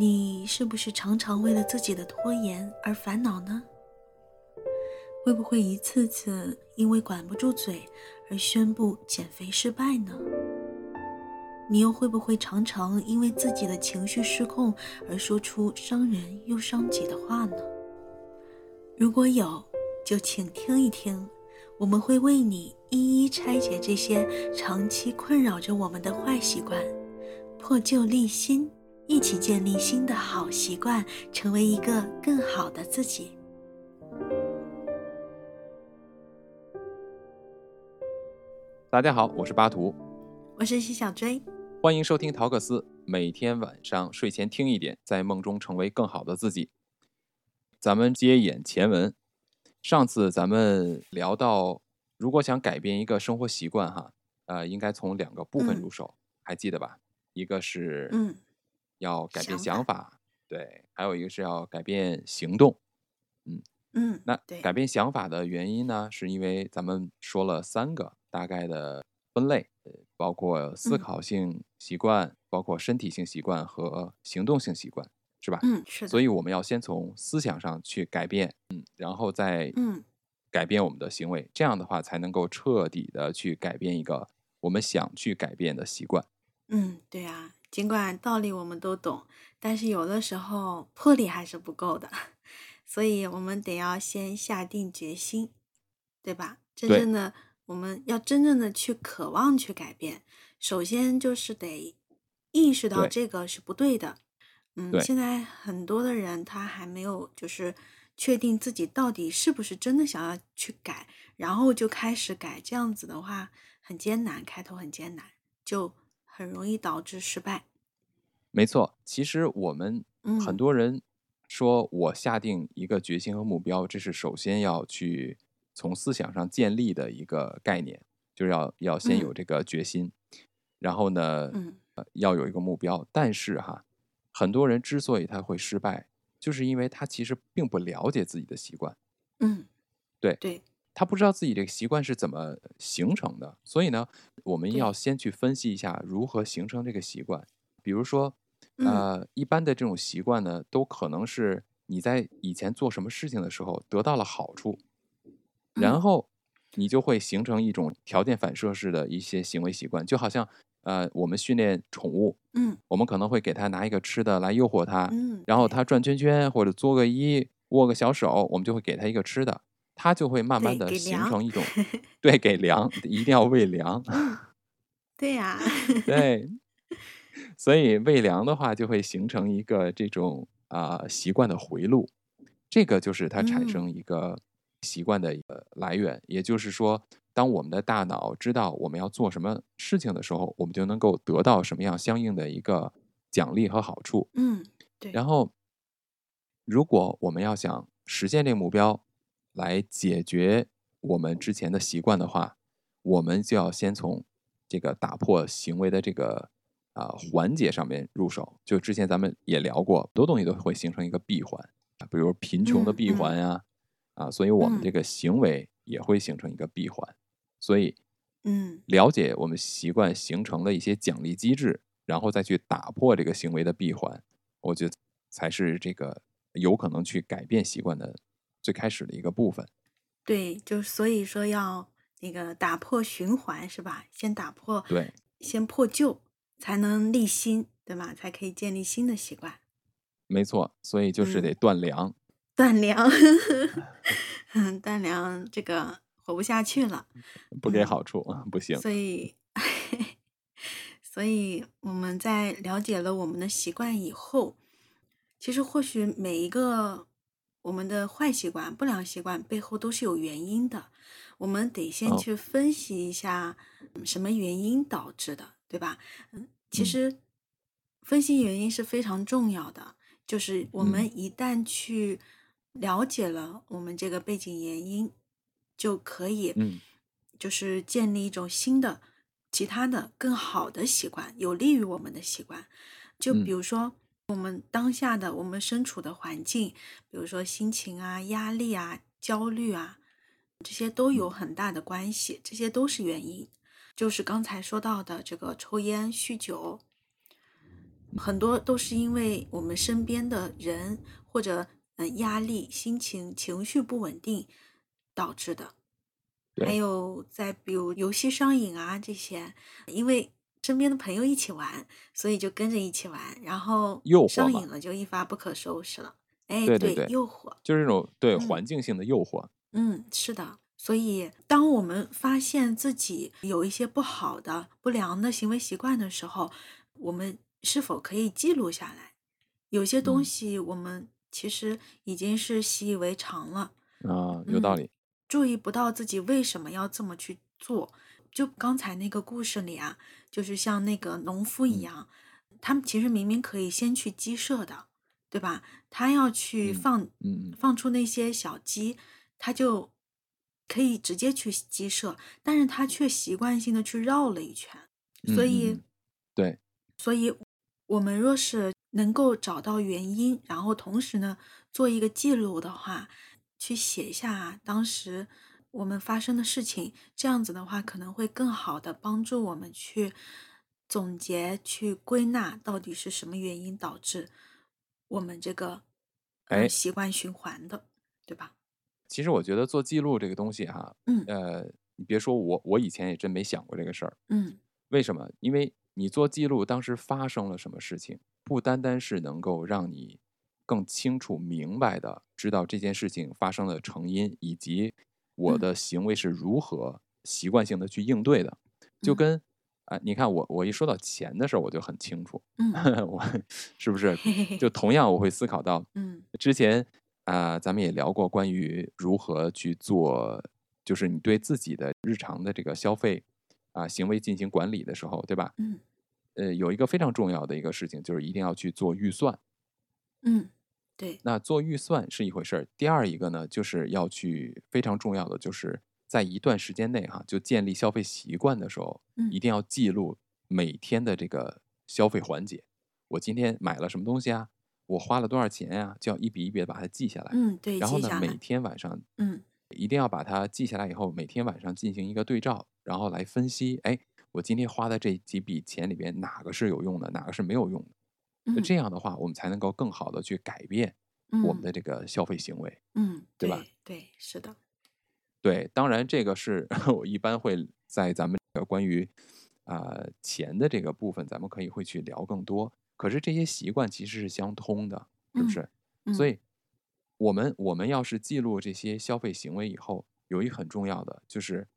你是不是常常为了自己的拖延而烦恼呢？会不会一次次因为管不住嘴而宣布减肥失败呢？你又会不会常常因为自己的情绪失控而说出伤人又伤己的话呢？如果有，就请听一听，我们会为你一一拆解这些长期困扰着我们的坏习惯，破旧立新。一起建立新的好习惯，成为一个更好的自己。大家好，我是巴图，我是徐小追，欢迎收听陶克斯。每天晚上睡前听一点，在梦中成为更好的自己。咱们接演前文，上次咱们聊到，如果想改变一个生活习惯，哈，呃，应该从两个部分入手，还记得吧？一个是，嗯。要改变想法，对，还有一个是要改变行动，嗯嗯，那改变想法的原因呢，是因为咱们说了三个大概的分类，包括思考性习惯，包括身体性习惯和行动性习惯，是吧？嗯，是的。所以我们要先从思想上去改变，嗯，然后再嗯改变我们的行为，这样的话才能够彻底的去改变一个我们想去改变的习惯。嗯，对呀。尽管道理我们都懂，但是有的时候魄力还是不够的，所以我们得要先下定决心，对吧？真正的我们要真正的去渴望去改变，首先就是得意识到这个是不对的。嗯，现在很多的人他还没有就是确定自己到底是不是真的想要去改，然后就开始改，这样子的话很艰难，开头很艰难，就。很容易导致失败。没错，其实我们很多人说，我下定一个决心和目标，这是首先要去从思想上建立的一个概念，就是要要先有这个决心，然后呢，要有一个目标。但是哈，很多人之所以他会失败，就是因为他其实并不了解自己的习惯。嗯，对对。他不知道自己这个习惯是怎么形成的，所以呢，我们要先去分析一下如何形成这个习惯。比如说，呃，一般的这种习惯呢，都可能是你在以前做什么事情的时候得到了好处，然后你就会形成一种条件反射式的一些行为习惯。就好像，呃，我们训练宠物，嗯，我们可能会给它拿一个吃的来诱惑它，嗯，然后它转圈圈或者作个揖、握个小手，我们就会给它一个吃的。它就会慢慢的形成一种，对，给粮一定要喂粮，对呀，对，所以喂粮的话就会形成一个这种啊习惯的回路，这个就是它产生一个习惯的一个来源。也就是说，当我们的大脑知道我们要做什么事情的时候，我们就能够得到什么样相应的一个奖励和好处。嗯，对。然后，如果我们要想实现这个目标，来解决我们之前的习惯的话，我们就要先从这个打破行为的这个啊环节上面入手。就之前咱们也聊过，很多东西都会形成一个闭环啊，比如贫穷的闭环呀，啊，所以我们这个行为也会形成一个闭环。所以，嗯，了解我们习惯形成的一些奖励机制，然后再去打破这个行为的闭环，我觉得才是这个有可能去改变习惯的。最开始的一个部分，对，就所以说要那个打破循环是吧？先打破，对，先破旧，才能立新，对吧？才可以建立新的习惯。没错，所以就是得断粮，断粮，断粮，这个活不下去了，不给好处，不行。所以，所以我们在了解了我们的习惯以后，其实或许每一个。我们的坏习惯、不良习惯背后都是有原因的，我们得先去分析一下什么原因导致的，对吧？嗯，其实分析原因是非常重要的。就是我们一旦去了解了我们这个背景原因，就可以，就是建立一种新的、其他的更好的习惯，有利于我们的习惯。就比如说。我们当下的我们身处的环境，比如说心情啊、压力啊、焦虑啊，这些都有很大的关系，这些都是原因。就是刚才说到的这个抽烟、酗酒，很多都是因为我们身边的人或者嗯、呃压力、心情、情绪不稳定导致的。还，有再比如游戏上瘾啊这些，因为身边的朋友一起玩，所以就跟着一起玩，然后上瘾了就一发不可收拾了。哎，对，对对对，诱惑。就是这种对嗯环境性的诱惑。嗯，是的。所以，当我们发现自己有一些不好的、不良的行为习惯的时候，我们是否可以记录下来？有些东嗯西我们其实已经是习以为常了，啊，有道嗯，理。注意不到自己为什么要这么去做。就刚才那个故事里啊，就是像那个农夫一嗯样，他们其实明明可以先去鸡舍的，对吧？他要去嗯放嗯嗯放出那些小鸡，他就可以直接去鸡舍，但是他却习惯性的去绕了一圈。所以，对，所以我们若是能够找到原因，然后同时呢做一个记录的话，去写一下当时我们发生的事情，这样子的话可能会更好的帮助我们去总结、去归纳到底是什么原因导致我们这个呃哎，习惯循环的，对吧？其实我觉得做记录这个东西哈，嗯呃，你别说我，我以前也真没想过这个事儿。嗯为什么？因为你做记录，当时发生了什么事情，不单单是能够让你更清楚明白的知道这件事情发生的成因，以及我嗯的行为是如何习惯性的去应对的。就嗯跟啊、你看我我一说到钱的事儿，我就很清楚，嗯 我是不是？就同样我会思考到，嗯之前啊、咱们也聊过关于如何去做，就是你对自己的日常的这个消费啊、行为进行管理的时候，对吧？嗯呃，有一个非常重要的一个事情，就是一定要去做预算。嗯，对，那做预算是一回事儿，第二一个呢，就是要去非常重要的，就是在一段时间内哈，就建立消费习惯的时候，一嗯定要记录每天的这个消费环节。我今天买了什么东西啊？我花了多少钱呀、就要一笔一笔的把它记下来。嗯对，然后呢，每天晚上嗯一定要把它记下来以后，每天晚上进行一个对照，然后来分析，哎，我今天花的这几笔钱里边哪个是有用的，哪个是没有用的。那嗯这样的话，我们才能够更好的去改变我们嗯的这个消费行为，嗯，对吧？对对，是的，对，当然这个是 我一般会在咱们这个关于啊、呃钱的这个部分，咱们可以会去聊更多。可是这些习惯其实是相通的，是不嗯是？所嗯以，我们我们要是记录这些消费行为以后，有一很重要的就是，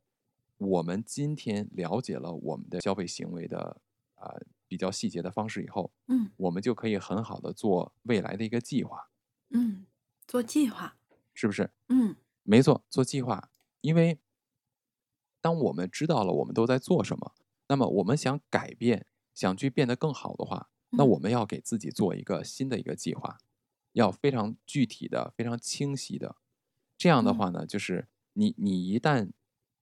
我们今天了解了我们的消费行为的啊、比较细节的方式以后，嗯。我们就可以很好的做未来的一个计划，嗯，做计划，是不是？嗯。没错，做计划，因为当我们知道了我们都在做什么，那么我们想改变，想去变得更好的话，那嗯。我们要给自己做一个新的一个计划，要非常具体的、非常清晰的。这样的嗯。话呢，就是你你一旦，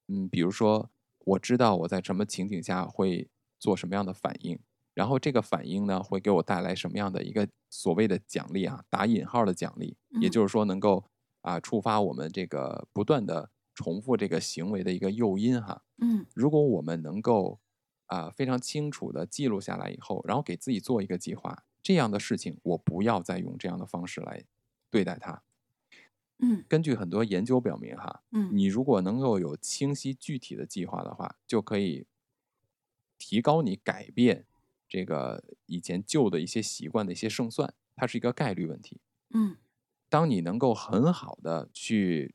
嗯，比如说我知道我在什么情景下会做什么样的反应，然后这个反应呢会给我带来什么样的一个所谓的奖励啊，打引号的奖励，也嗯就是说能够啊触发我们这个不断的重复这个行为的一个诱因哈。嗯如果我们能够啊非常清楚的记录下来以后，然后给自己做一个计划，这样的事情我不要再用这样的方式来对待它。嗯根据很多研究表明哈，嗯你如果能够有清晰具体的计划的话，就可以提高你改变这个以前旧的一些习惯的一些胜算，它是一个概率问题。嗯当你能够很好的去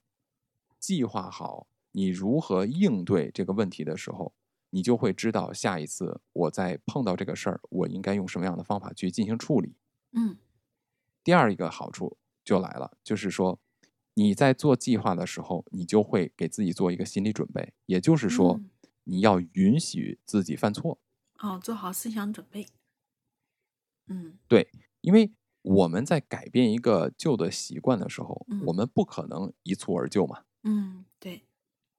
计划好你如何应对这个问题的时候，你就会知道下一次我在碰到这个事儿，我应该用什么样的方法去进行处理。嗯第二一个好处就来了，就是说你在做计划的时候，你就会给自己做一个心理准备，也就是说嗯，你要允许自己犯错。哦，做好思想准备，嗯对，因为我们在改变一个旧的习惯的时候，嗯我们不可能一蹴而就嘛，嗯，对，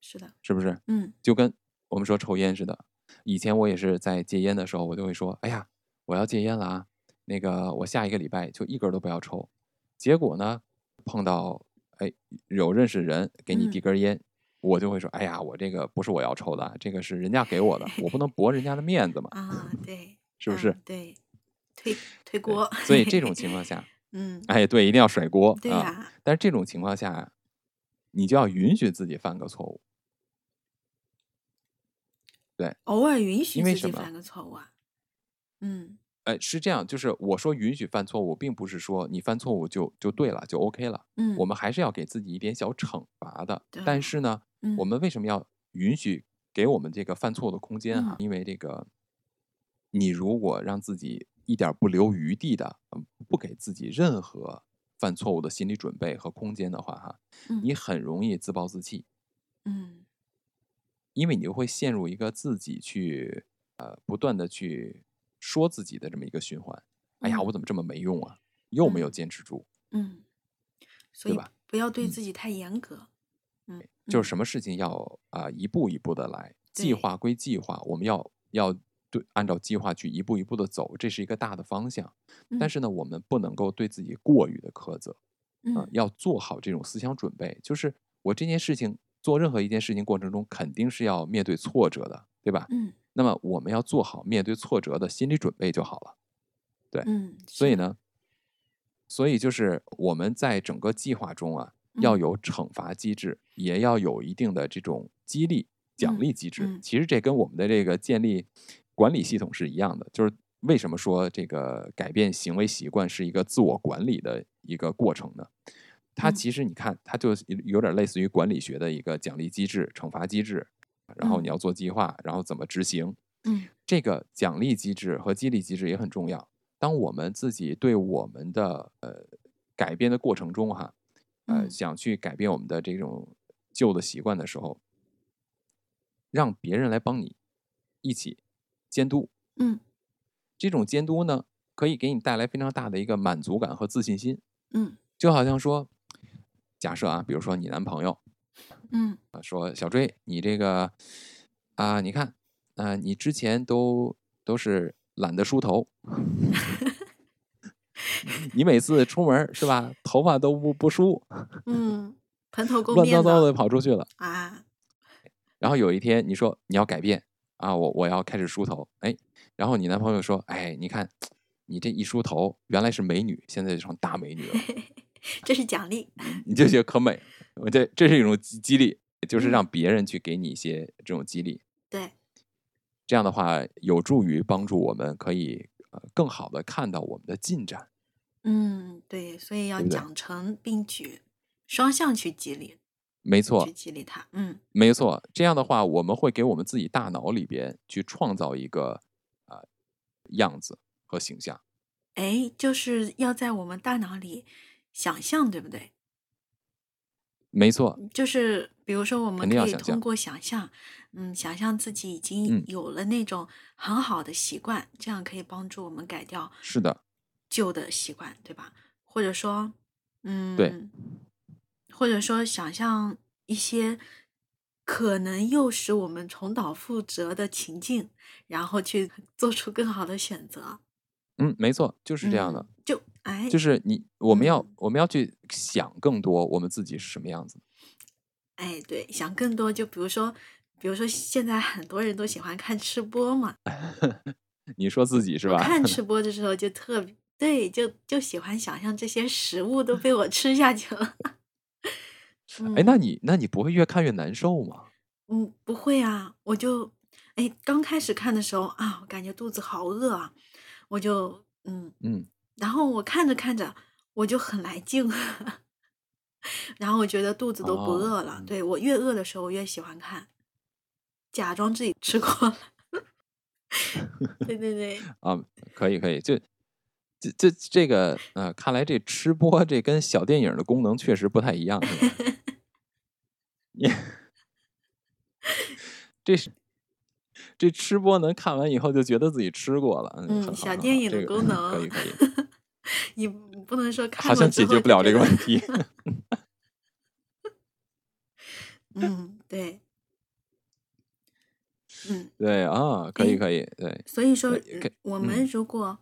是的，是不是？嗯就跟我们说抽烟似的。以前我也是在戒烟的时候，我就会说：“哎呀，我要戒烟了啊！那个我下一个礼拜就一根都不要抽。”结果呢，碰到哎有认识人给你递嗯根儿烟，我就会说：“哎呀，我这个不是我要抽的，这个是人家给我的，我不能驳人家的面子嘛，啊，对，是不是？嗯对，推 推锅。所以这种 情况下，嗯，哎，对，一定要甩锅啊。对呀，但是这种情况下，你就要允许自己犯个错误。对偶尔允许自己犯个错误啊。嗯哎，是这样，就是我说允许犯错误，并不是说你犯错误就就对了，就 OK 了。嗯，我们还是要给自己一点小惩罚的。对但是呢，嗯我们为什么要允许给我们这个犯错误的空间哈？嗯因为这个，你如果让自己一点儿不留余地的，嗯不给自己任何犯错误的心理准备和空间的话哈，嗯你很容易自暴自弃，嗯因为你就会陷入一个自己去呃不断的去说自己的这么一个循环。哎呀，嗯我怎么这么没用啊？又没有嗯坚持住。嗯，所以对吧不要对嗯自己太严格。嗯，就是嗯什么事情要啊、一步一步的来，计划归计划，我们要要对按照计划去一步一步的走，这是一个大的方向。但嗯是呢，我们不能够对自己过于的苛责啊、嗯要做好这种思想准备。就是我这件事情做任何一件事情过程中，肯定是要面对挫折的，对吧？嗯那么我们要做好面对挫折的心理准备就好了。嗯，所以呢，所以就是我们在整个计划中啊，要嗯有惩罚机制，也要有一定的这种激励、奖嗯励机制。嗯其实这跟我们的这个建立管理系统是一样的，就是为什么说这个改变行为习惯是一个自我管理的一个过程呢？它嗯其实你看，它就有有点类似于管理学的一个奖励机制、惩罚机制，然后你嗯要做计划，然后怎么执行。嗯这个奖励机制和激励机制也很重要。当我们自己对我们的呃改变的过程中哈，呃嗯。想去改变我们的这种旧的习惯的时候，让别人来帮你一起监督，嗯。这种监督呢，可以给你带来非常大的一个满足感和自信心。嗯。就好像说，假设啊，比如说你男朋友嗯。啊说小追，你这个啊，你看啊，你之前都都是懒得梳头，你每次出门是吧，头发都不不梳，嗯，蓬头垢乱面乱糟糟的跑出去了。啊，然后有一天你说你要改变啊，我我要开始梳头，哎，然后你男朋友说，哎，你看你这一梳头，原来是美女，现在就成大美女了，这是奖励。你就觉得可美了。我这这是一种激激励，就是让嗯别人去给你一些这种激励。对，这样的话，有助于帮助我们可以呃更好的看到我们的进展。嗯对，所以要对不对奖惩并举，双向去激励，没错去，激励他。嗯没错。这样的话，我们会给我们自己大脑里边去创造一个呃样子和形象。哎，就是要在我们大脑里想象，对不对？没错，就是比如说，我们可以肯定要想象通过想象，嗯，想象自己已嗯经有了那种很好的习惯，这样可以帮助我们改掉是的，旧的习惯，对吧？或者说，嗯，对，或者说想象一些可能诱使我们重蹈覆辙的情境，然后去 做出更好的选择，嗯，没错，就是这样的。嗯就哎，就是你，我们要、嗯我们要去想更多，我们自己是什么样子。哎，对，想更多，就比如说，比如说现在很多人都喜欢看吃播嘛，你说自己是吧？看吃 播的时候就特别对，就就喜欢想象这些食物都被我吃下去了。哎，那嗯你那你不会越看越难受吗？嗯，不会啊，我就哎刚开始看的时候啊，我感觉肚子好饿啊，我就嗯，嗯，然后我看着看着我就很来劲，然后我觉得肚子都不哦饿了。嗯对我越饿的时候，我越喜欢看，假装自己吃过了。对 对对，啊，可以可以，就这这这个呃，看来这吃播这跟小电影的功能确实不太一样，是吧？你 这是这吃播能看完以后就觉得自己吃过了，嗯，小电影的功 能，可以可以，你不能说看好像解决不了这个问题。嗯，对，嗯，对啊，可以可以，对，所以说，我嗯们如果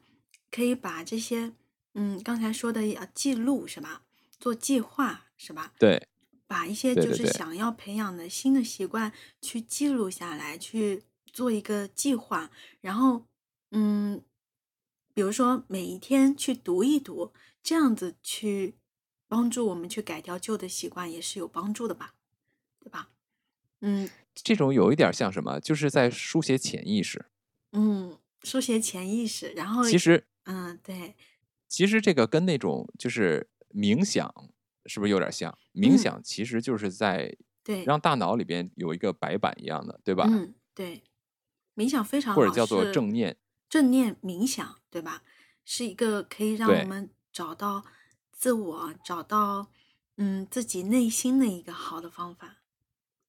可以把这些，嗯，刚才说的要记录是吧？做计划是吧？对，把一些就是想要培养的新的习惯去记录下来，去做一个计划，然后，嗯，比如说每一天去读一读，这样子去帮助我们去改掉旧的习惯，也是有帮助的吧，对吧？嗯这种有一点像什么？就是在书写潜意识。嗯，书写潜意识，然后其实，嗯，对，其实这个跟那种就是冥想，是不是有点像？冥嗯想其实就是在对，让大脑里边有一个白板一样的，对吧？嗯，对，冥想非常好，或者叫做正念。正念冥想，对吧？是一个可以让我们找到自我、找到嗯自己内心的一个好的方法，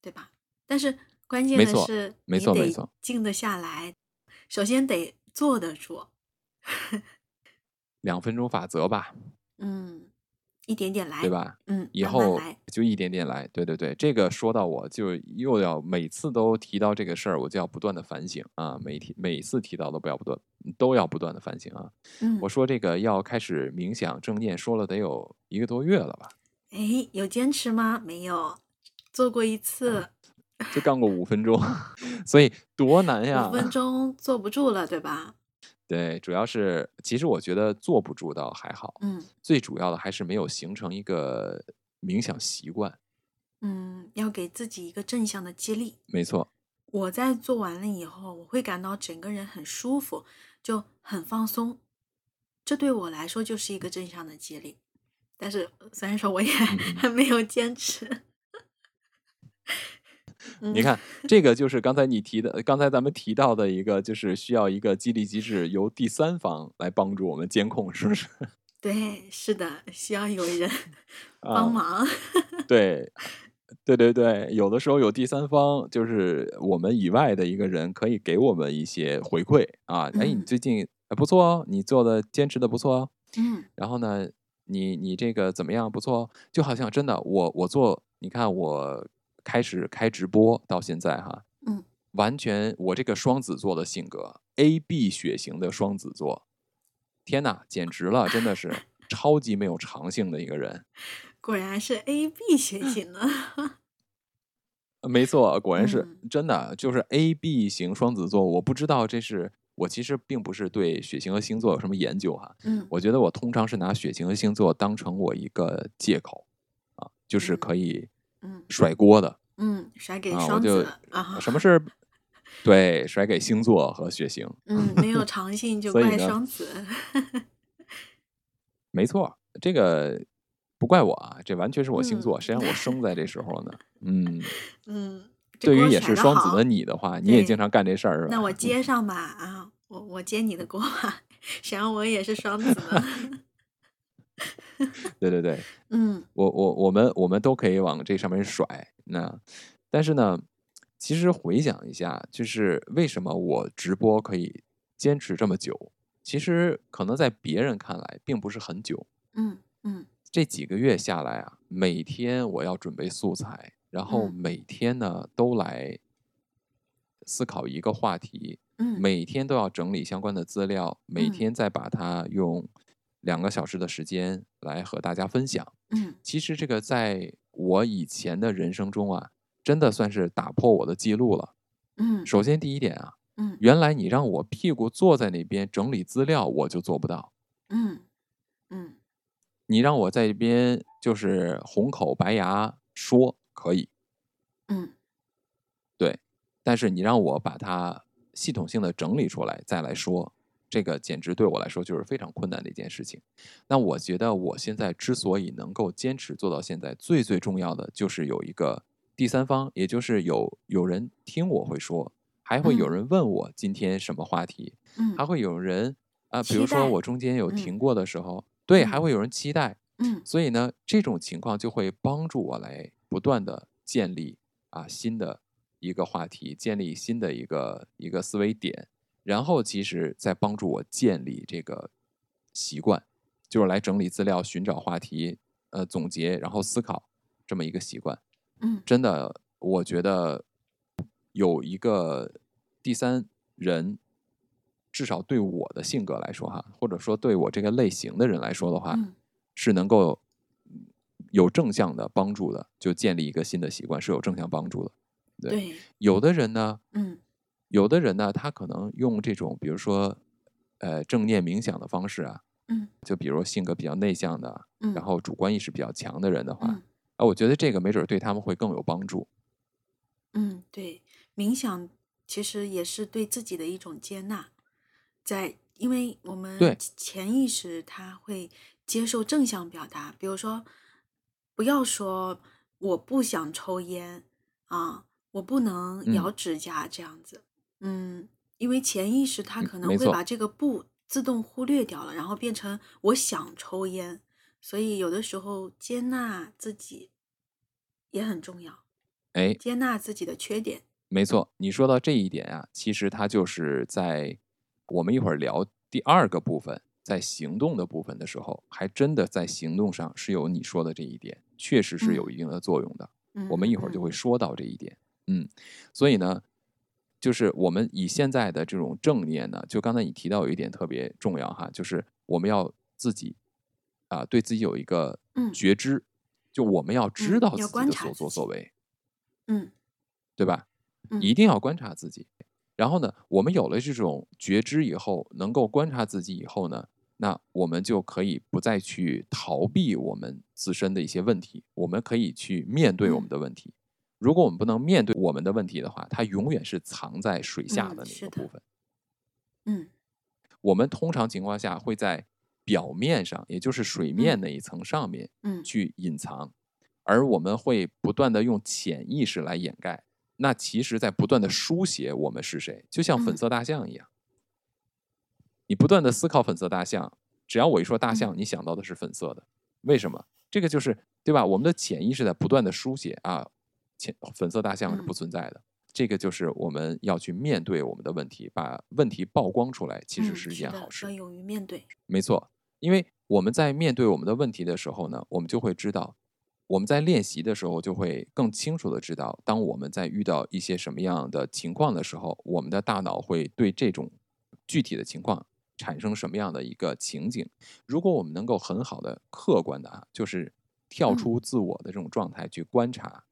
对吧？但是关键的是，没你得错没错静得下来，首先得坐得住，两分钟法则吧，嗯，一点点来，对？吧？嗯，以后就一点点来，对对对，这个说到我就又要每次都提到这个事儿，我就要不断的反省啊，每提每次提到都不要不断都要不断的反省啊。嗯我，说这个要开始冥想正念，说了得有一个多月了吧，哎，有坚持吗？没有，做过一次，就干过五分钟，所以多难呀五！分钟坐不住了，对吧？对，主要是其实我觉得坐不住倒还好，嗯最主要的还是没有形成一个冥想习惯。嗯，要给自己一个正向的激励。没错，我在做完了以后，我会感到整个人很舒服，就很放松。这对我来说就是一个正向的激励。但是虽然说我也嗯还 没有坚持，嗯 你看，这个就是刚才你提的，刚才咱们提到的一个，就是需要一个激励机制，由第三方来帮助我们监控，是不是？对，是的，需要有人啊 帮忙。对，对对对，有的时候有第三方，就是我们以外的一个人，可以给我们一些回馈啊。哎，你嗯最近哎不错哦，你做的坚持的不错哦。嗯然后呢，你你这个怎么样？不错哦，就好像真的，我我做，你看我开始开直播到现在哈，嗯，完全我这个双子座的性格，A B 血型的双子座，天哪，简直了，真的是 超级没有长性的一个人。果然是 A B 血型的。呃没错，果然是、嗯真的，就是 A B 型双子座。我不知道这是我其实并不是对血型和星座有什么研究哈，嗯我觉得我通常是拿血型和星座当成我一个借口啊，就是可以嗯甩锅的嗯，甩给双子啊。什么事儿 对甩给星座和血型，嗯，没有长性就怪双子。没错，这个不怪我啊，这完全是我星座，嗯谁让我生在这时候呢？嗯，嗯，对于也是双子的你的话，你也经常干这事儿是吧？那我接上吧啊，我我接你的锅吧，谁让我也是双子呢？对 对对，嗯我我我们我们都可以往这上面甩。那但是呢，其实回想一下，就是为什么我直播可以坚持这么久？其实可能在别人看来并不是很久。嗯嗯这几个月下来啊，每天我要准备素材，然后嗯每天呢都来思考一个话题，嗯每天都要整理相关的资料，每嗯天再把它用两个小时的时间来和大家分享。嗯其实这个在我以前的人生中啊，真的算是打破我的记录了。嗯首先第一点啊，嗯原来你让我屁股坐在那边整理资料，我就做不到。嗯嗯你让我在一边就是红口白牙说可以，嗯对，但是你让我把它系统性的整理出来再来说，这个简直对我来说就是非常困难的一件事情。那我觉得我现在之所以能够坚持做到现在，最最重要的就是有一个第三方，也就是有有人听我会说，还会有嗯人问我今天什么话题，嗯还会有人啊、比如说我中间有嗯停过的时候，对，还嗯会有人期待。嗯所以呢，这种情况就会帮助我来不断的建立啊新的一个话题，建立新的一个一个思维点，然后其实在帮助我建立这个习惯，就是来整理资料、寻找话题、呃总结，然后思考这么一个习惯。嗯真的，我觉得有一个第三人，至少对我的性格来说哈，或者说对我这个类型的人来说的话，嗯是能够嗯有正向的帮助的，就建立一个新的习惯是有正向帮助的。对对有的人呢，嗯有的人呢，他可能用这种，比如说呃正念冥想的方式啊，嗯。就比如性格比较内向的，嗯，然后主观意识比较强的人的话，嗯。啊，我觉得这个没准儿对他们会更有帮助。嗯，对，冥想其实也是对自己的一种接纳，在因为我们对。潜意识它会接受正向表达，比如说，不要说我不想抽烟啊，我不能嗯。咬指甲这样子，嗯，因为潜意识它可能会把这个不自动忽略掉了，然后变成我想抽烟，所以有的时候接纳自己也很重要。哎，接纳自己的缺点。没错，你说到这一点啊，其实它就是在我们一会儿聊第二个部分，在行动的部分的时候，还真的在行动上是有你说的这一点，确实是有嗯一定的作用的。嗯，我们一会儿就会说到这一点。嗯，所以呢，就是我们以现在的这种正念呢，就刚才你提到有一点特别重要哈，就是我们要自己啊、对自己有一个嗯觉知，就我们要知嗯道自己的所作所为，嗯对吧？嗯一定要观察自己。然后呢，我们有了这种觉知以后，能够观察自己以后呢，那我们就可以不再去逃避我们自身的一些问题，我们可以去面对我们嗯的问题。如果我们不能面对我们的问题的话，它永远是藏在水下的那个部分。嗯我们通常情况下会在表面上，也就是水面嗯那一层上面嗯去隐藏，而我们会不断的用潜意识来掩盖。那其实，在不断的书写我们是谁，就像粉嗯色大象一样。你不断的思考粉色大象，只要我一说大象，嗯你想到的是粉色的，为什么？这个就是对吧？我们的潜意识在不断的书写啊，潜粉色大象是不嗯存在的。这个就是我们要去面对我们的问题，把问题曝光出来，其实嗯是一件好事要。勇于面对。没错，因为我们在面对我们的问题的时候呢，我们就会知道，我们在练习的时候就会更清楚的知道，当我们在遇到一些什么样的情况的时候，我们的大脑会对这种具体的情况产生什么样的一个情景。如果我们能够很好的、客观的啊，就是跳嗯出自我的这种状态去观察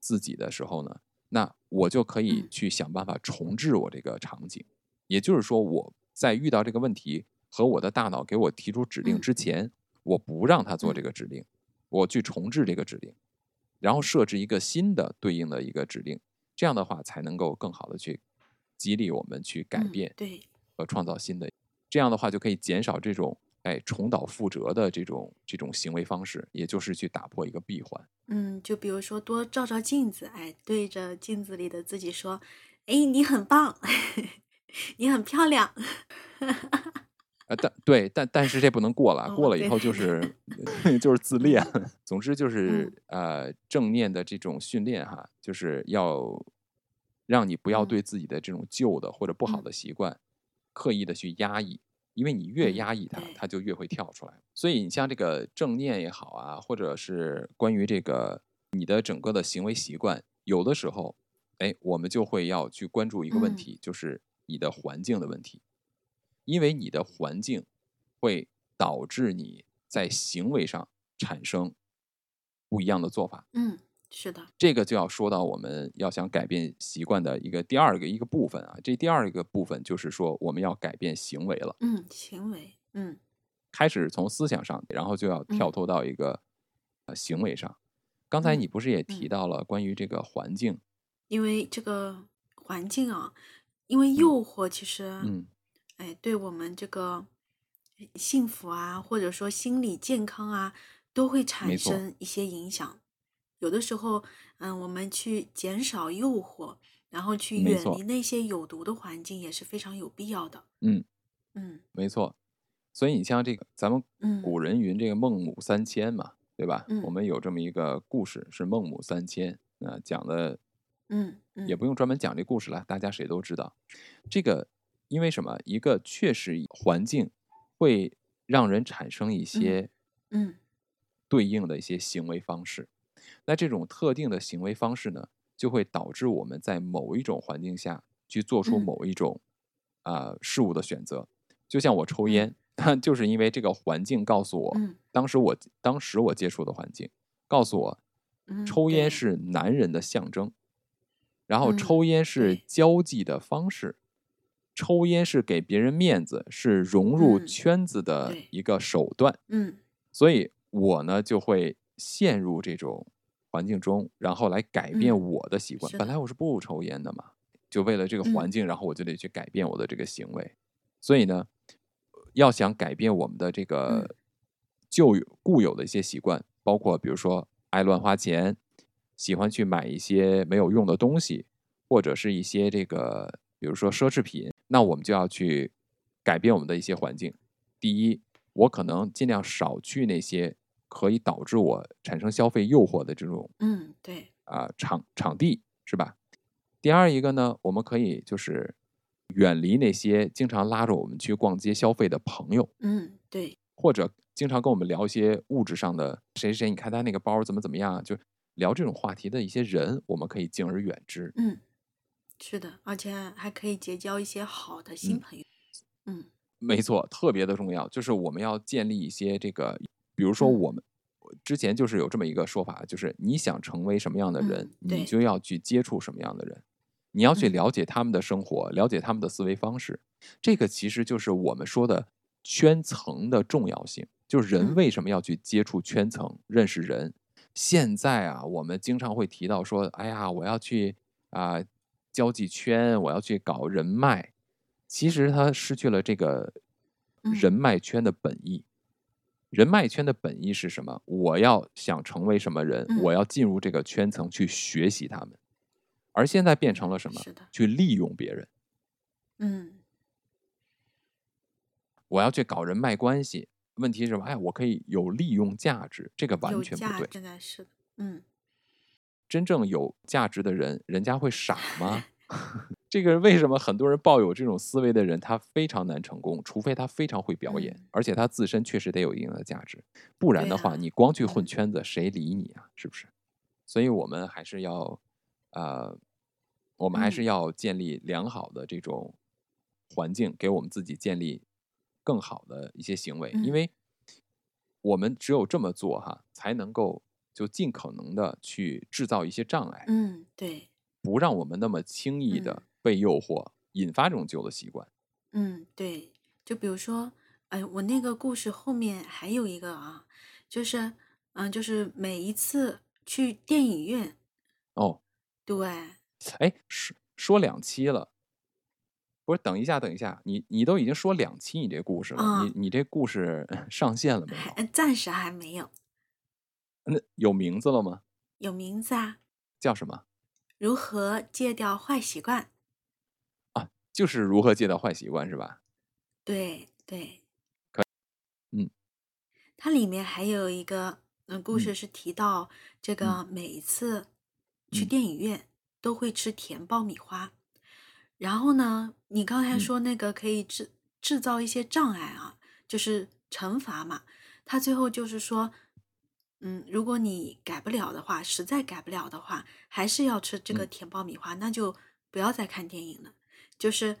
自己的时候呢，那我就可以嗯去想办法重置我这个场景。也就是说，我在遇到这个问题和我的大脑给我提出指令嗯之前，我不让他做这嗯个指令，我去重置这个指令，然后设置一个新的对应的一个指令，这样的话才能够更好的去激励我们去改嗯变对，和创造新的。这样的话就可以减少这种哎重蹈覆辙的这种这种行为方式，也就是去打破一个闭环。嗯，就比如说多照照镜子，哎，对着镜子里的自己说，哎，你很棒，你很漂亮。啊，但对，但但是这不能过了，哦过了以后就是 就是自恋。总之就是嗯呃正念的这种训练哈，就是要让你不要嗯对自己的这种旧的或者不好嗯的习惯刻意的去压抑，因为你越嗯压抑它，它就越会跳出来。所以你像这个正念也好啊，或者是关于这个你的整个的行为习惯，有的时候，哎，我们就会要去关注一个问嗯题，就是你的环境的问题。因为你的环境会导致你在行为上产生不一样的做法。嗯，是的，这个就要说到我们要想改变习惯的一个第二个一个部分啊，这第二个部分就是说我们要改变行为了，嗯，行为，嗯开始从思想上，然后就要跳嗯脱到一个呃行为上。刚才嗯你不是也提嗯到了关于这个环境？因为这个环境啊，因为诱惑其实，嗯，哎，对我们这个幸福啊，或者说心理健康啊，都会产生一些影响。有的时候，嗯，我们去减少诱惑，然后去远离那些有毒的环境，也是非常有必要的。嗯，嗯没错。所以你像这个，咱们嗯古人云这个孟母三迁嘛，对吧？嗯我们有这么一个故事，是孟母三迁。那、讲的嗯嗯，也不用专门讲这故事了，大家谁都知道。这个因为什么？一个确实环境会让人产生一些嗯对应的一些行为方式。那这种特定的行为方式呢，就会导致我们在某一种环境下去做出嗯。某一种啊、事物的选择。就像我抽嗯。烟，就是因为这个环境告诉我，嗯。当时我当时我接触的环境告诉我，嗯，抽烟是男人的象征，然后嗯抽烟是交际的方式，抽烟是给别人面子，是融入嗯圈子的一个手段。嗯。所以我呢就会陷入这种环境中，然后来改变嗯我的习惯。本来我是不抽烟的嘛，就为了这个环嗯境，然后我就得去改变我的这个行为。所以呢，要想改变我们的这嗯个旧有固有的一些习惯，包括比如说爱乱花钱，喜欢去买一些没有用的东西，或者是一些这个比如说奢侈品，那我们就要去改变我们的一些环境。第一，我可能尽量少去那些可以导致我产生消费诱惑的这种嗯，对，啊、场场地，是吧？第二一个呢，我们可以就是远离那些经常拉着我们去逛街消费的朋友，嗯对，或者经常跟我们聊一些物质上的谁谁谁，你看他那个包怎么怎么样，就聊这种话题的一些人，我们可以敬而远之。嗯，是的，而且还可以结交一些好的新嗯朋友。嗯没错，特别的重要，就是我们要建立一些这个，比如说嗯我们之前就是有这么一个说法，就是你想成为什么样的人，嗯你就要去接触什么样的人，你要去嗯了解他们的生活，了解他们的思维方式。这个其实就是我们说的圈层的重要性，就是人嗯为什么要去接触圈层，认识人。现在啊，我们经常会提到说，哎呀，我要去啊、交际圈，我要去搞人脉。其实他失去了这个嗯人脉圈的本意。人脉圈的本意是什么？我要想成为什么人，嗯我要进入这个圈层去学习他们。而现在变成了什么？去利用别人，嗯我要去搞人脉关系。问题是什么？哎，我可以有利用价值，这个完全不对。现在是的。嗯真正有价值的人，人家会傻吗？这个为什么很多人抱有这种思维的人，他非常难成功，除非他非常会表演，嗯而且他自身确实得有一定的价值，不然的话，啊你光去混嗯圈子，谁理你啊？是不是？所以我们还是要，呃，我们还是嗯要建立良好的这种环境，给我们自己建立更好的一些行为，因嗯为我们只有这么做哈，才能够就尽可能的去制造一些障碍。嗯，对，不让我们那么轻易的嗯被诱惑，引发这种旧的习惯。嗯对，就比如说，哎，我那个故事后面还有一个啊，就是嗯，就是每一次去电影院，哦，对，哎，说说两期了，不是？等一下，等一下，你你都已经说两期你这故事了，啊你你这故事 上线了没有？还暂时还没有那有名字了吗？有名字啊，叫什么？如何戒掉坏习惯？就是如何戒掉坏习惯是吧？对对，可嗯，它里面还有一个嗯故事嗯是提到这个每一次去嗯电影院都会吃甜爆米花，然后呢，你刚才嗯说那个可以制制造一些障碍啊，就是惩罚嘛，他最后就是说。嗯，如果你改不了的话，实在改不了的话，还是要吃这个嗯甜爆米花，那就不要再看电影了。就是，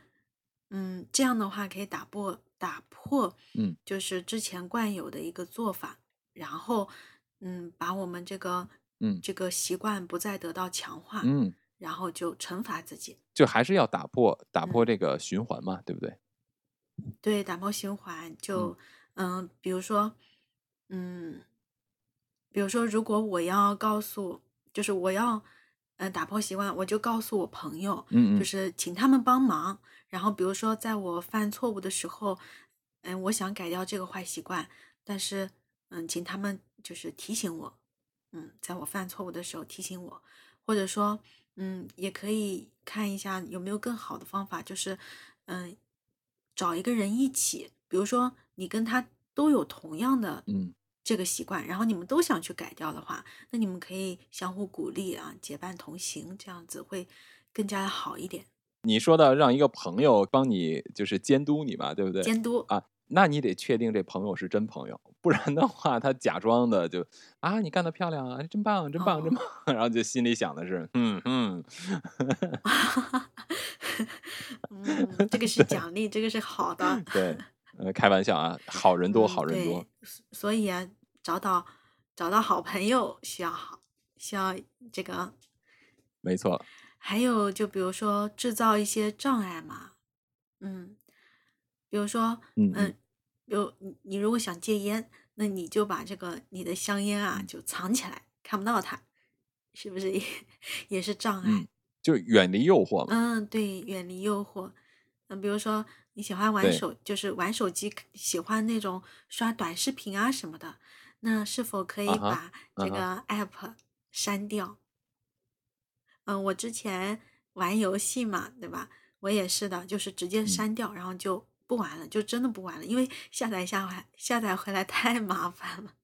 嗯，这样的话可以打破打破，嗯，就是之前惯有的一个做法，然后，嗯，把我们这个嗯。这个习惯不再得到强化，嗯，然后就惩罚自己，就还是要打破打破嗯。这个循环嘛，对不对？对，打破循环，就嗯、比如说，嗯，比如说，如果我要告诉，就是我要，嗯、打破习惯，我就告诉我朋友，嗯嗯。就是请他们帮忙。然后比如说，在我犯错误的时候，嗯，我想改掉这个坏习惯，但是嗯，请他们就是提醒我，嗯，在我犯错误的时候提醒我，或者说嗯，也可以看一下有没有更好的方法，就是嗯，找一个人一起，比如说你跟他都有同样的嗯这个习惯，然后你们都想去改掉的话，那你们可以相互鼓励啊，结伴同行，这样子会更加的好一点。你说的让一个朋友帮你就是监督你嘛，对不对？监督，啊，那你得确定这朋友是真朋友，不然的话，他假装的就啊，你干得漂亮啊，真棒，真棒，真哦棒，然后就心里想的是，嗯嗯，嗯，这个是奖励，这个是好的。对，呃，开玩笑啊，好人多，嗯好人多，对所所以啊，找到找到好朋友需要好，需要这个，没错，还有就比如说制造一些障碍嘛，嗯，比如说，嗯有，嗯，比如你你如果想戒烟，那你就把这个你的香烟啊就藏起来，看不到它，是不是也 也是障嗯，碍？就远离诱惑嘛。嗯，对，远离诱惑。嗯，比如说你喜欢玩，手，就是玩手机，喜欢那种刷短视频啊什么的，那是否可以把这个 app 删掉？嗯，我之前玩游戏嘛，对吧？我也是的，就是直接嗯，删掉，然后就不玩了，就真的不玩了，因为下载下来下载回来太 麻烦了。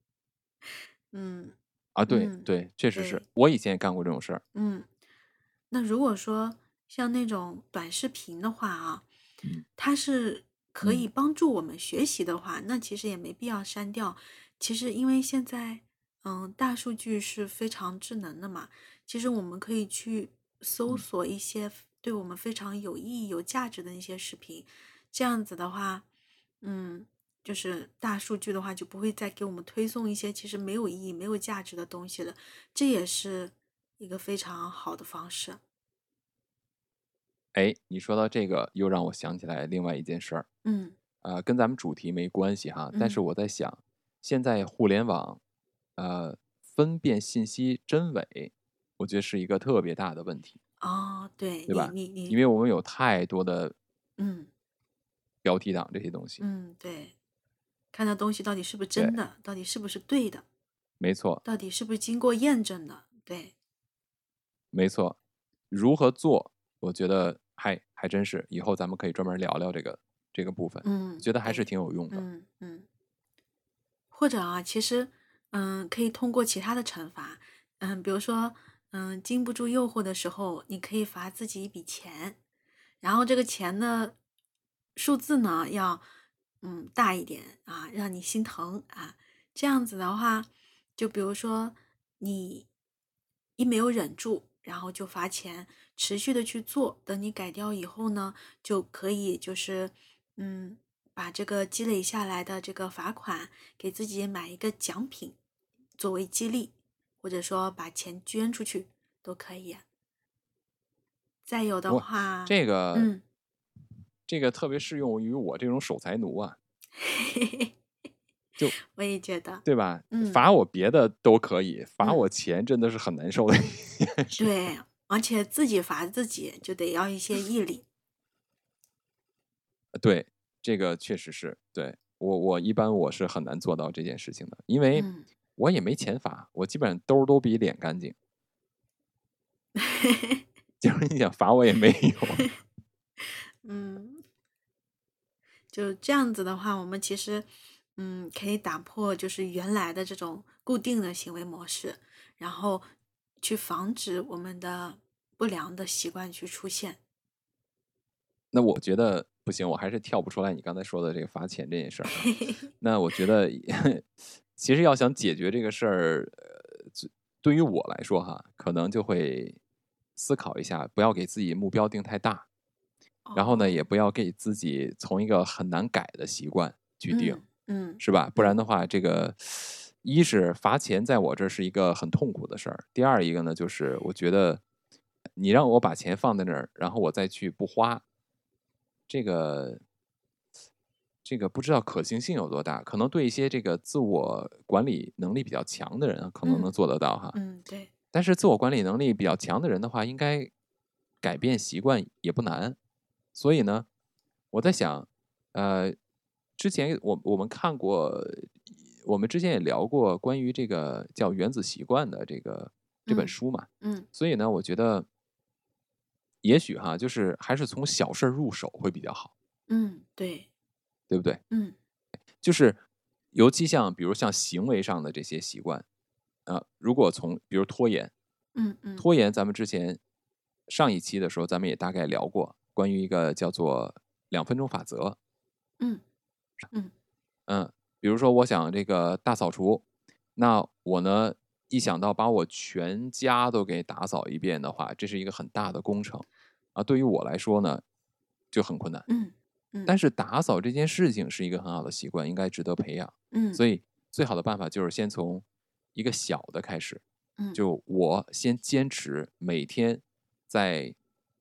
嗯啊，对嗯，对，确实是，我以前也干过这种事儿。嗯。那如果说像那种短视频的话啊，嗯它是可以嗯帮助我们学习的话，那其实也没必要删掉。其实因为现在，嗯，大数据是非常智能的嘛，其实我们可以去搜嗯，索一些对我们非常有意义、有价值的一些视频，这样子的话，嗯，就是大数据的话就不会再给我们推送一些其实没有意义、没有价值的东西了。这也是一个非常好的方式。哎，你说到这个，又让我想起来另外一件事儿，嗯。呃，跟咱们主题没关系哈，但是嗯，我在想，现在互联网，呃，分辨信息真伪，我觉得是一个特别大的问题，哦，对你对吧？你？你，因为我们有太多的嗯。标题党这些东西，嗯，对，看到东西到底是不是，真的，到底是不是对的，没错，到底是不是经过验证的，对，没错，如何做，我觉得还还真是，以后咱们可以专门聊聊这个这个部分，嗯觉得还是，挺有用的。嗯嗯。或者啊，其实，嗯，可以通过其他的惩罚，嗯，比如说，嗯，经不住诱惑的时候，你可以罚自己一笔钱，然后这个钱的数字呢要，嗯，大一点啊，让你心疼啊。这样子的话，就比如说你一没有忍住，然后就罚钱，持续的去做，等你改掉以后呢，就可以就是嗯，把这个积累下来的这个罚款给自己买一个奖品作为激励，或者说把钱捐出去都可以啊。再有的我话，这个嗯，这个特别适用于我这种守财奴啊，就我也觉得，对吧？嗯，罚我别的都可以，罚嗯，我钱真的是很难受的一件事。对，而且自己罚自己就得要一些毅力，对，这个确实是对我我一般我是很难做到这件事情的，因为嗯，我也没钱罚，我基本上兜都比脸干净，就是你想罚我也没有。嗯。就这样子的话，我们其实，嗯，可以打破就是原来的这种固定的行为模式，然后去防止我们的不良的习惯去出现。那我觉得不行，我还是跳不出来你刚才说的这个罚钱这件事儿啊。那我觉得 其实要想解决这个事儿，呃，对于我来说哈，可能就会思考一下，不要给自己目标定太大，然后呢，哦，也不要给自己从一个很难改的习惯去定，嗯嗯是吧？不然嗯的话，这个一是罚钱在我这儿是一个很痛苦的事儿，第二一个呢，就是我觉得你让我把钱放在那儿，然后我再去不花，这个这个不知道可行性有多大，可能对一些这个自我管理能力比较强的人啊可能能嗯做得到哈。嗯，对，但是自我管理能力比较强的人的话，应该改变习惯也不难。所以呢，我在想，呃，之前我我们看过，我们之前也聊过关于这个叫《原子习惯》的这个这本嗯书嘛。嗯所以呢，我觉得也许哈，就是还是从小事儿入手会比较好，嗯，对，对不对？嗯就是尤其像比如像行为上的这些习惯，啊、如果从比如拖延，嗯嗯拖延，咱们之前上一期的时候，咱们也大概聊过关于一个叫做两分钟法则。嗯嗯。嗯，比如说我想这个大扫除，那我呢一想到把我全家都给打扫一遍的话，这是一个很大的工程。啊。对于我来说呢，就很困难。嗯嗯。但是打扫这件事情是一个很好的习惯，应该值得培养。嗯，所以最好的办法就是先从一个小的开始，嗯。就我先坚持每天在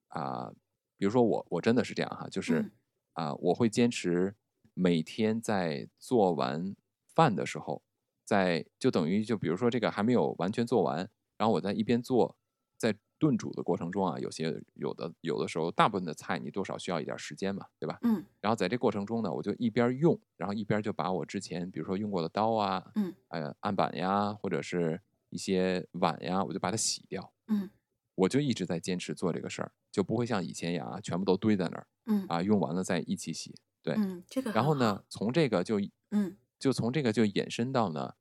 啊、比如说我我真的是这样哈，就是嗯。啊、我会坚持每天在做完饭的时候，在就等于就比如说这个还没有完全做完，然后我在一边做，在炖煮的过程中啊，有些有的有的时候，大部分的菜你多少需要一点时间嘛，对吧？嗯然后在这过程中呢，我就一边用，然后一边就把我之前比如说用过的刀啊，嗯呃案板呀，或者是一些碗呀，我就把它洗掉。嗯我就一直在坚持做这个事儿，就不会像以前一样啊，全部都堆在那儿嗯啊，用完了再一起洗。对，嗯，这个然后呢，，从这个就嗯就从这个就衍生到呢，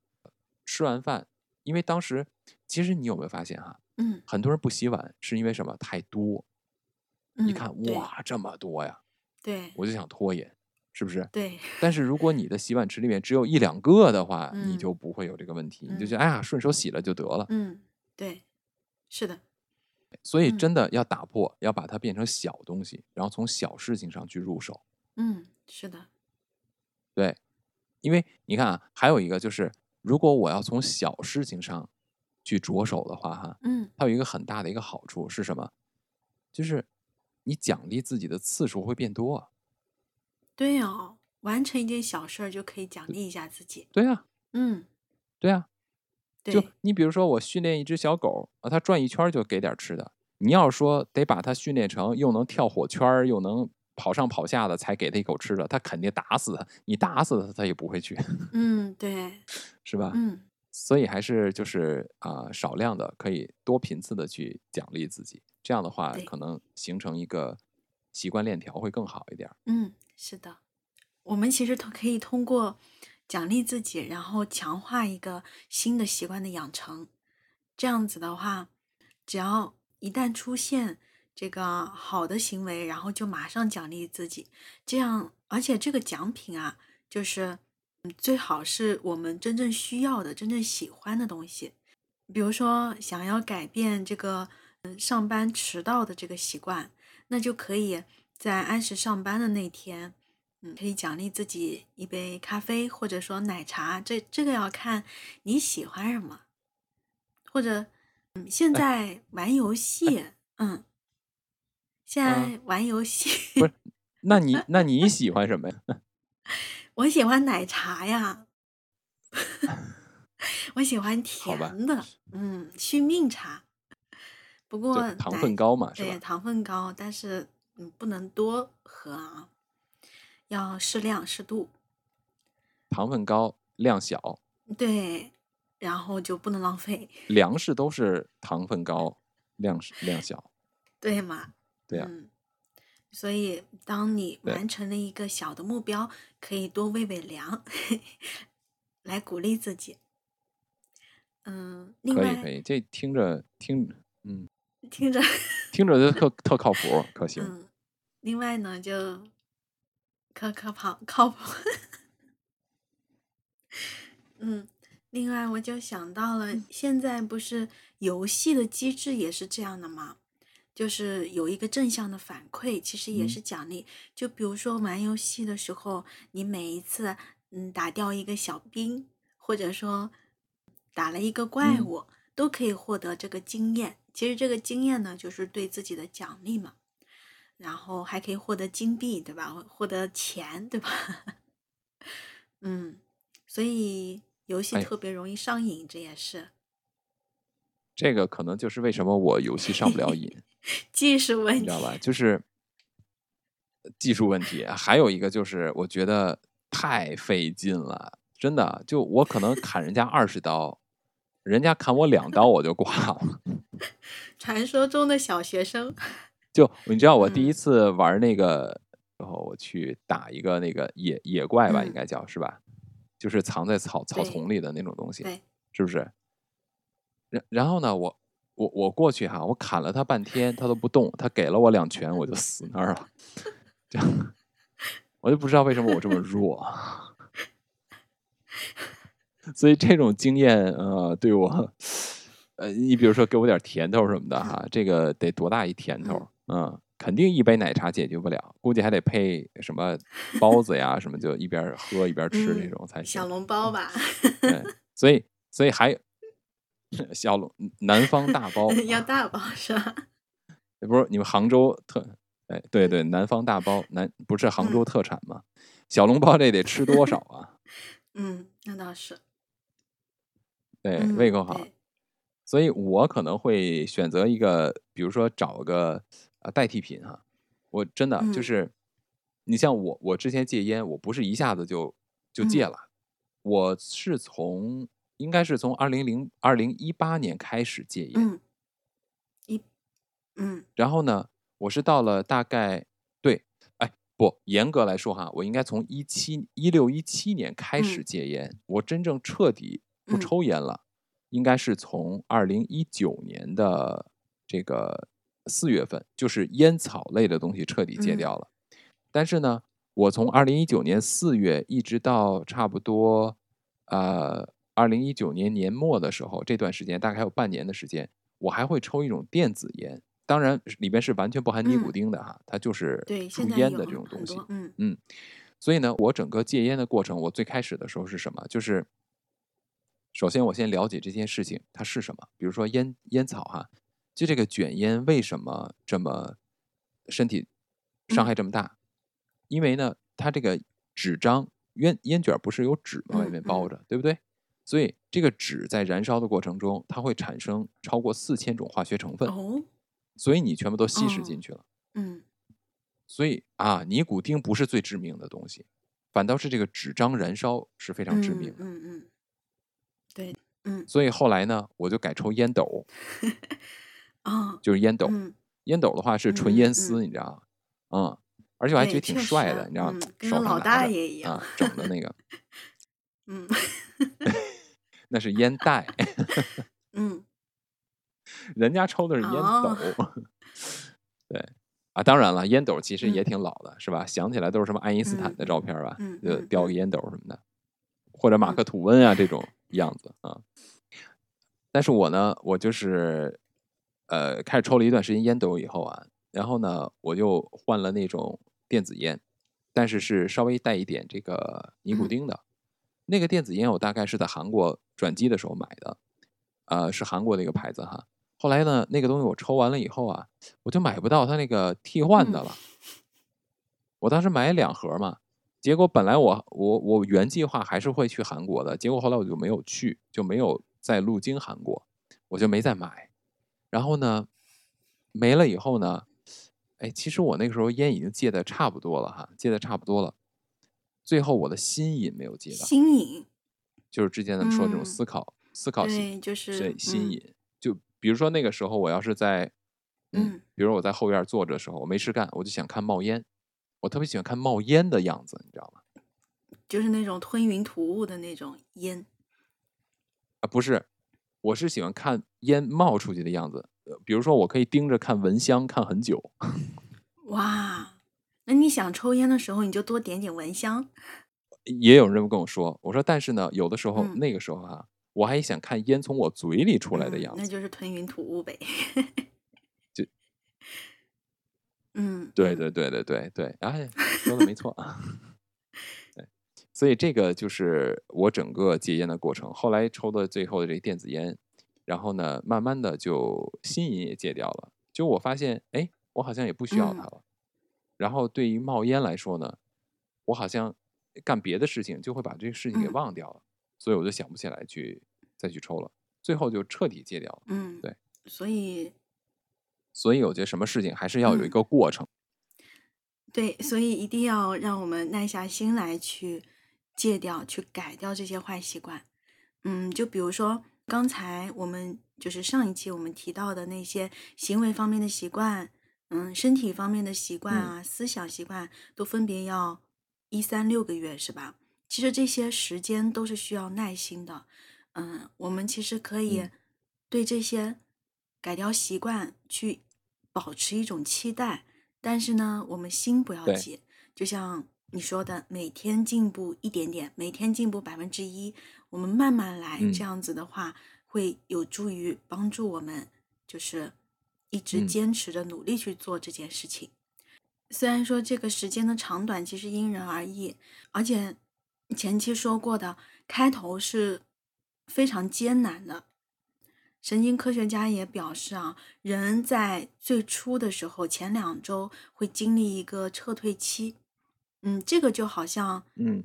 吃完饭，因为当时其实你有没有发现哈、嗯很多人不洗碗是因为什么？太多，嗯，一看对哇这么多呀，对我就想拖延，是不是？对，但是如果你的洗碗池里面只有一两个的话，你嗯就不会有这个问题，你就嗯觉得哎呀顺手洗了就得了。嗯对，是的，所以嗯真的要打破，要把它变成小东西，然后从小事情上去入手。嗯是的，对，因为你看啊，还有一个就是，如果我要从小事情上去着手的话，哈，嗯它有一个很大的一个好处是什么？就是你奖励自己的次数会变多啊。对哦，完成一件小事儿就可以奖励一下自己。对啊，嗯，对啊，就，你比如说我训练一只小狗啊，它转一圈儿就给点儿吃的。你要说得把它训练成又能跳火圈儿，又能跑上跑下的，才给他一口吃的，他肯定打死他。你打死他他也不会去，嗯对，是吧？嗯所以还是就是啊、少量的可以多频次的去奖励自己，这样的话可能形成一个习惯链条会更好一点儿。嗯，是的，我们其实都可以通过奖励自己，然后强化一个新的习惯的养成。这样子的话，只要一旦出现这个好的行为，然后就马上奖励自己，这样，而且这个奖品啊，就是嗯最好是我们真正需要的、真正喜欢的东西。比如说，想要改变这个嗯上班迟到的这个习惯，那就可以在按时上班的那天，嗯，可以奖励自己一杯咖啡，或者说奶茶。这这个要看你喜欢什么，或者嗯，现在玩游戏，嗯，现在玩游戏，不是，那你那你喜欢什么呀？我喜欢奶茶呀，我喜欢甜的，嗯，续命茶。不过糖分高嘛，对，糖分高，但是嗯，不能多喝啊，要适量适度。糖分高，量小，对，然后就不能浪费，粮食都是糖分高，量量小。对吗？对呀、嗯，所以当你完成了一个小的目标，可以多喂喂粮，来鼓励自己。嗯，另外可以可以，这听着听嗯听着，听着就特特靠谱，可行。嗯，另外呢就可可跑靠谱。嗯，另外我就想到了，现在不是游戏的机制也是这样的吗？就是有一个正向的反馈，其实也嗯是奖励。就比如说玩游戏的时候，你每一次嗯打掉一个小兵，或者说打了一个怪嗯物，都可以获得这个经验。其实这个经验呢，就是对自己的奖励嘛。然后还可以获得金币，对吧？获得钱，对吧？嗯，所以游戏哎特别容易上瘾，这也是这个可能就是为什么我游戏上不了瘾，技术问题你知。道吧？就 是技术问题。还有一个就是，我觉得太费劲了，真的。就我可能砍人家二十刀，人家砍我两刀我就挂了。传说中的小学生，就你知道，我第一嗯次玩那个然后，我去打一个那个野野怪吧，应嗯该叫是吧？就是藏在草草丛里的那种东西，是不是？然然后呢，我我我过去哈，我砍了他半天，他都不动，他给了我两拳，我就死那儿了。这样，我就不知道为什么我这么弱。所以这种经验，呃，对我，呃，你比如说给我点甜头什么的哈，这个得多大一甜头？嗯，肯定一杯奶茶解决不了，估计还得配什么包子呀，什么就一边喝一边吃那嗯种才行小。笼包吧，对，所以所以还有 小笼南方大包，要大包是吧？不是你们杭州特哎，对对，南方大包，南不是杭州嗯特产吗？小笼包这得吃多少啊？嗯，那倒是，对，嗯，胃口好。对，所以我可能会选择一个，比如说找个呃代替品哈。我真的就嗯是，你像我，我之前戒烟，我不是一下子就就戒嗯了，我是从应该是从二零零二零一八年开始戒烟，嗯，一，嗯。然后呢，我是到了大概对，哎不，严格来说哈，我应该从一七一六一七年开始嗯。戒烟，我真正彻底不嗯。抽烟了，应该是从二零一九年的这个四月份，就是烟草类的东西彻底戒嗯。掉了。但是呢，我从二零一九年四月一直到差不多呃二零一九年年末的时候，这段时间大概还有半年的时间，我还会抽一种电子烟，当然里边是完全不含尼古嗯，丁的哈，它就是对，助现在有烟的这种东西。嗯嗯，所以呢，我整个戒烟的过程，我最开始的时候是什么？就是首先我先了解这件事情它是什么，比如说烟烟草哈，就这个卷烟为什么这么身体伤嗯害这么大？因为呢，它这个纸张烟烟卷不是有纸吗？外面包着，对不对？所以这个纸在燃烧的过程中，它会产生超过四千种化学成分，哦，所以你全部都稀释进哦，去了。嗯所以啊，尼古丁不是最致命的东西，反倒是这个纸张燃烧是非常致命嗯的。嗯嗯，对，嗯，所以后来呢，我就改抽烟斗，哦，就是烟斗。嗯烟斗的话是纯烟丝，嗯，你知道吗？嗯，而且我还觉，得挺帅的，啊，你知道吗？嗯，跟手拿着爷一样，啊，整的那个 嗯 那是烟袋，嗯，人家抽的是烟哦，斗。对啊，当然了，烟斗其实也嗯挺老的，是吧？想起来都是什么爱因斯坦嗯的照片吧，嗯就叼个烟斗什么的，或者马克嗯吐温啊这种样子啊。但是我呢，我就是呃开始抽了一段时间烟斗以后啊，然后呢，我就换了那种电子烟，但是是稍微带一点这个尼古嗯丁的。那个电子烟我大概是在韩国转机的时候买的，呃，是韩国的一个牌子哈。后来呢，那个东西我抽完了以后啊，我就买不到它那个替换的嗯了。我当时买两盒嘛，结果本来我我我原计划还是会去韩国的，结果后来我就没有去，就没有再路经韩国，我就没再买。然后呢，没了以后呢，哎，其实我那个时候烟已经戒的差不多了哈，戒的差不多了。最后我的心瘾没有戒到，新瘾，就是之前咱们说的这种嗯，思考、思考性，对，就是对心嗯瘾。就比如说那个时候，我要是在，嗯，嗯比如我在后院坐着的时候，我没事干，我就想看冒烟，我特别喜欢看冒烟的样子，你知道吗？就是那种吞云吐雾的那种烟，啊，不是，我是喜欢看烟冒出去的样子。呃，比如说我可以盯着看蚊香看很久，哇，那你想抽烟的时候，你就多点点蚊香，也有人这么跟我说，我说但是呢，有的时候、嗯那个时候啊，我还想看烟从我嘴里出来的嗯，样子。那就是吞云吐雾呗，就嗯嗯对对对对对对，哎，说的没错啊。对，所以这个就是我整个戒烟的过程。后来抽的最后的这电子烟，然后呢，慢慢的就心瘾也戒掉了。就我发现，哎，我好像也不需要它嗯了。然后对于冒烟来说呢，我好像干别的事情就会把这个事情给嗯忘掉了，所以我就想不起来去再去抽了。最后就彻底戒掉了。嗯，对，所以所以我觉得什么事情还是要有一嗯个过程。对，所以一定要让我们耐下心来去戒掉、去改掉这些坏习惯。嗯，就比如说刚才我们就是上一期我们提到的那些行为方面的习惯，嗯，身体方面的习惯嗯啊，思想习惯都分别要一三六个月，是吧？其实这些时间都是需要耐心的。嗯，我们其实可以嗯对这些改掉习惯去保持一种期待，但是呢，我们心不要对急。就像你说的，每天进步一点点，每天进步百分之一，我们慢慢来，嗯这样子的话，会有助于帮助我们，就是一直嗯。坚持着努力去做这件事情。虽然说这个时间的长短其实因人而异，而且前期说过的，开头是非常艰难的，神经科学家也表示啊，人在最初的时候前两周会经历一个撤退期，嗯，这个就好像嗯。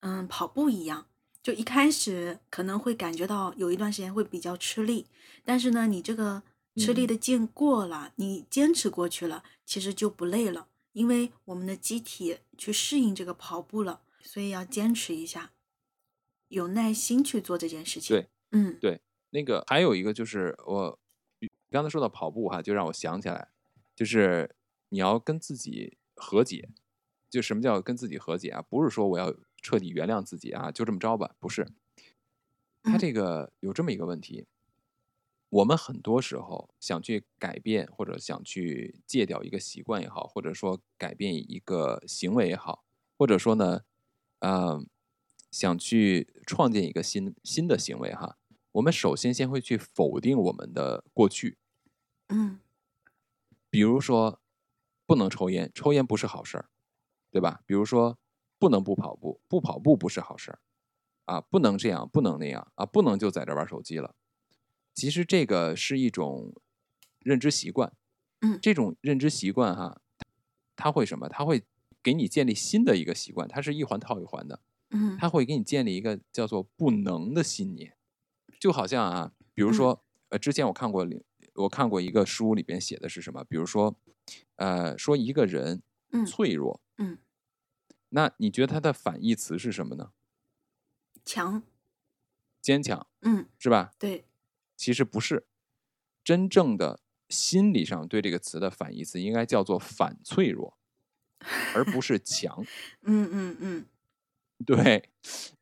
嗯跑步一样，就一开始可能会感觉到有一段时间会比较吃力，但是呢，你这个吃力嗯的劲过了，你坚持过去了，其实就不累了，因为我们的机体去适应这个跑步了，所以要坚持一下，有耐心去做这件事情。对，嗯对，那个还有一个就是我刚才说到跑步哈，就让我想起来，就是你要跟自己和解。就什么叫跟自己和解啊？不是说我要彻底原谅自己啊，就这么着吧，不是。他嗯这个有这么一个问题，我们很多时候想去改变或者想去戒掉一个习惯也好，或者说改变一个行为也好，或者说呢，呃，想去创建一个新新的行为哈，我们首先先会去否定我们的过去，嗯比如说不能抽烟，抽烟不是好事儿，对吧？比如说不能不跑步，不跑步不是好事儿，啊，不能这样，不能那样啊，不能就在这玩手机了。其实这个是一种认知习惯，嗯这种认知习惯哈，它会什么？它会给你建立新的一个习惯，它是一环套一环的，嗯它会给你建立一个叫做不能的信念，就好像啊，比如嗯说，呃，之前我看过里，我看过一个书里边写的是什么？比如说，呃，说一个人嗯脆弱，嗯，那你觉得它的反义词是什么呢？强，坚强嗯是吧？对，其实不是，真正的心理上对这个词的反义词应该叫做反脆弱，而不是强。嗯嗯嗯对，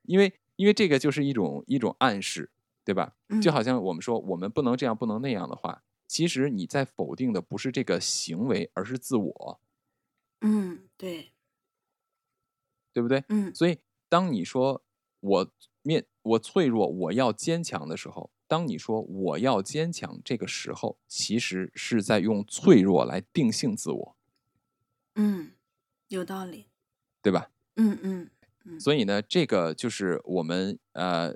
因为因为这个就是一种一种暗示，对吧？嗯，就好像我们说我们不能这样，不能那样的话，其实你在否定的不是这个行为，而是自我，嗯对，对不对？嗯所以当你说我面我脆弱，我要坚强的时候，当你说我要坚强这个时候，其实是在用脆弱来定性自我，嗯，有道理，对吧？嗯嗯嗯所以呢，这个就是我们呃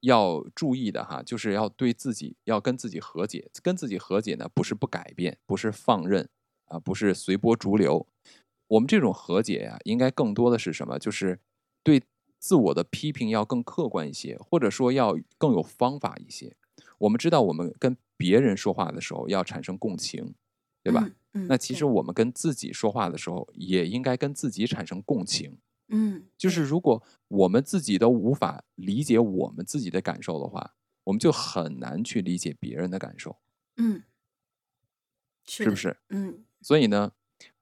要注意的哈，就是要对自己要跟自己和解。跟自己和解呢，不是不改变，不是放任啊，不是随波逐流。我们这种和解呀、应该更多的是什么？就是对自我的批评要更客观一些，或者说要更有方法一些。我们知道，我们跟别人说话的时候要产生共情，对吧？？嗯，那其实我们跟自己说话的时候，也应该跟自己产生共情。嗯就是如果我们自己都无法理解我们自己的感受的话，我们就很难去理解别人的感受，嗯，是？是不是？嗯所以呢，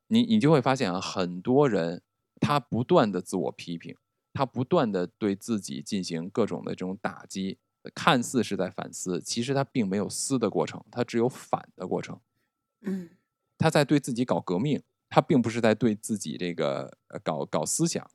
你你就会发现啊，很多人他不断的自我批评，他不断的对自己进行各种的这种打击，看似是在反思，其实他并没有思的过程，他只有反的过程。嗯他在对自己搞革命，他并不是在对自己这个呃搞搞思想，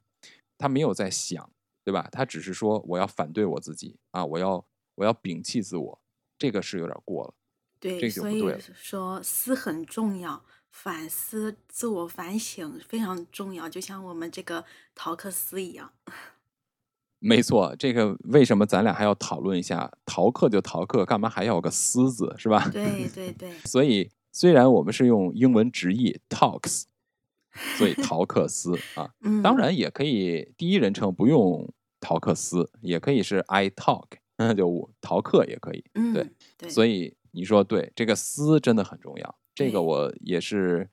他没有在想，对吧？他只是说我要反对我自己啊，我要我要摒弃自我，这个是有点过了。对，这就所以不对了说思很重要，反思、自我反省非常重要，就像我们这个陶克斯一样。没错，这个为什么咱俩还要讨论一下？逃课就逃课，干嘛还要有个思字，是吧？对 对对，所以虽然我们是用英文直译 talks，所以 陶克斯啊，嗯，当然也可以第一人称不用陶克斯，也可以是 I talk，那，就我逃课也可以。嗯，对对，所以你说对，这个思真的很重要。这个我也是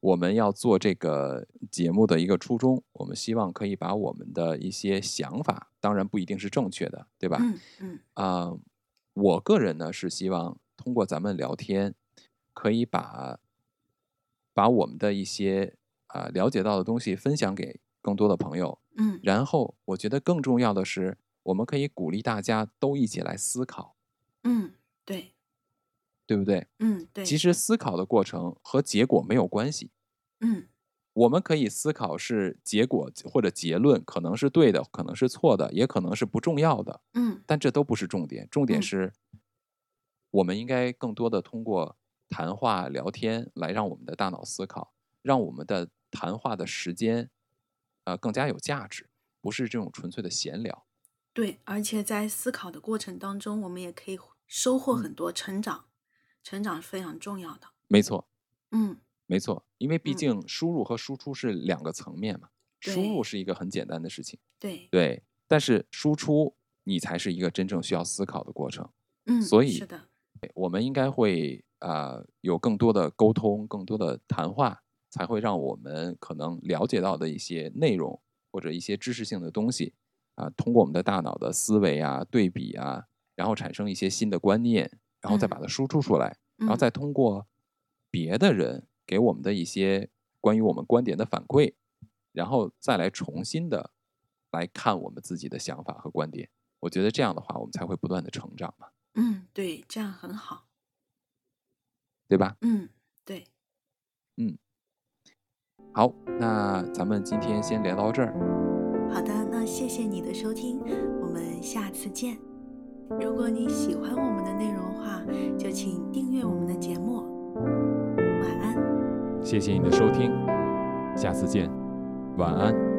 我们要做这个节目的一个初衷。我们希望可以把我们的一些想法，当然不一定是正确的，对吧？嗯嗯啊、我个人呢是希望通过咱们聊天，可以把把我们的一些啊、了解到的东西分享给更多的朋友。嗯然后，我觉得更重要的是，我们可以鼓励大家都一起来思考，嗯，对，对不对？嗯对，其实思考的过程和结果没有关系。嗯我们可以思考是结果或者结论可能是对的，可能是错的，也可能是不重要的，嗯但这都不是重点。重点嗯是，我们应该更多的通过谈话、聊天来让我们的大脑思考，让我们的谈话的时间，呃，更加有价值，不是这种纯粹的闲聊。对，而且在思考的过程当中，我们也可以收获很多，成长，成长是非常重要的。没错，嗯没错，因为毕嗯竟输入和输出是两个层面嘛。输入是一个很简单的事情，对，对，但是输出你才是一个真正需要思考的过程。嗯，所以是的，我们应该会啊、呃有更多的沟通，更多的谈话，才会让我们可能了解到的一些内容或者一些知识性的东西啊、通过我们的大脑的思维啊、对比啊，然后产生一些新的观念，然后再把嗯它输出出来，然后嗯再通过别的人给我们的一些关于我们观点的反馈，然后再来重新的来看我们自己的想法和观点。我觉得这样的话，我们才会不断的成长嘛，嗯，对，这样很好。对吧？嗯，对，嗯好，那咱们今天先聊到这儿。好的，那谢谢你的收听，我们下次见。如果你喜欢我们的内容的话，就请订阅我们的节目。晚安。谢谢你的收听，下次见，晚安。